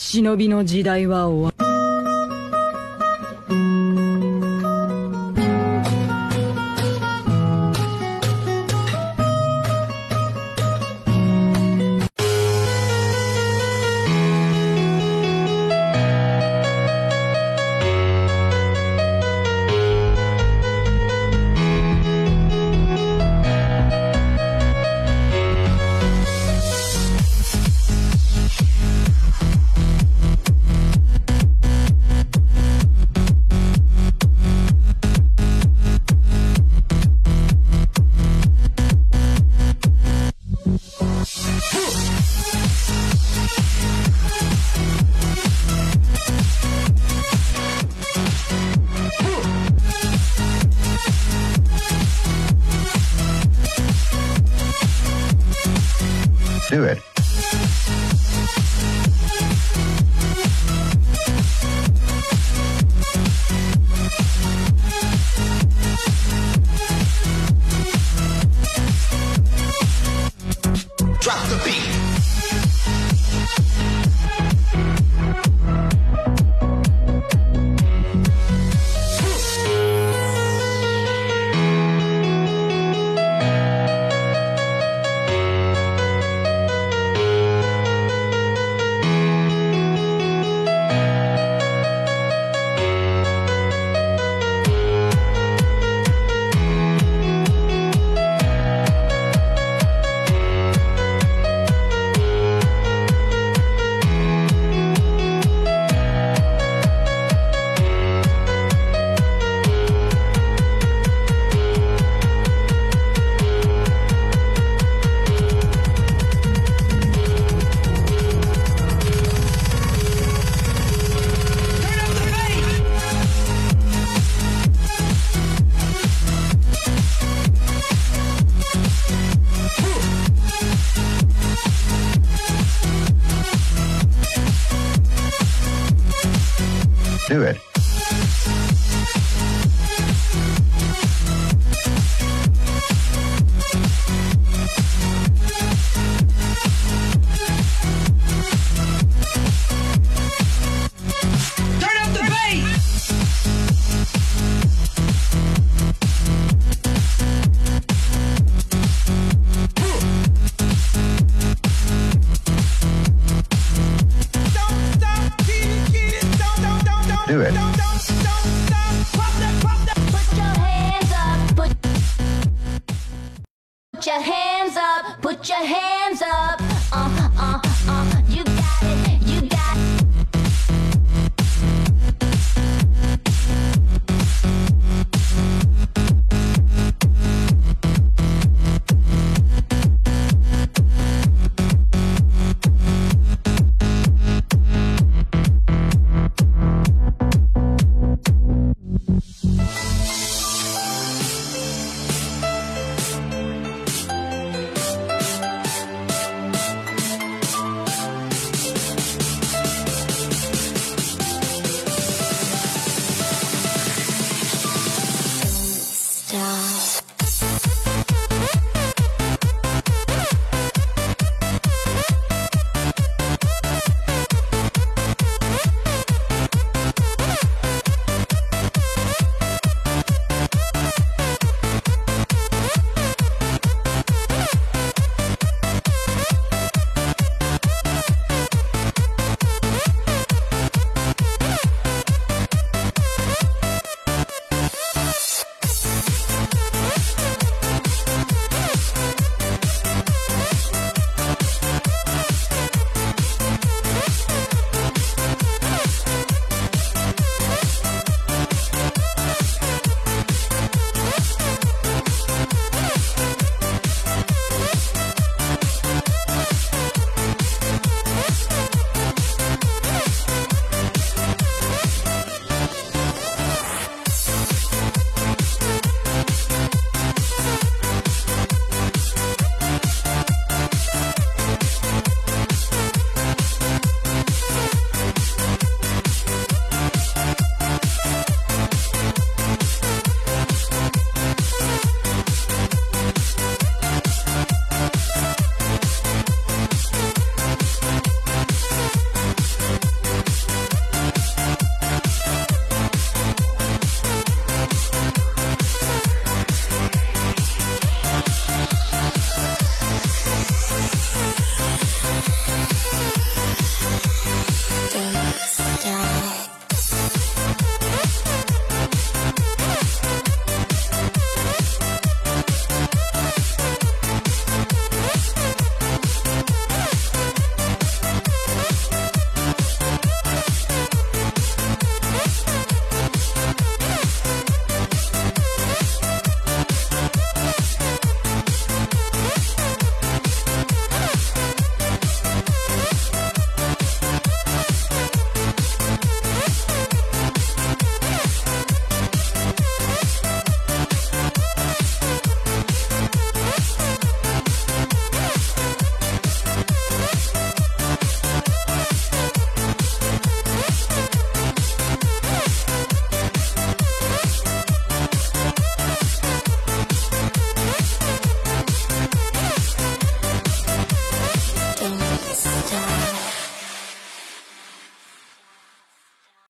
忍びの時代は終わ Do it. Drop the beat. Do it.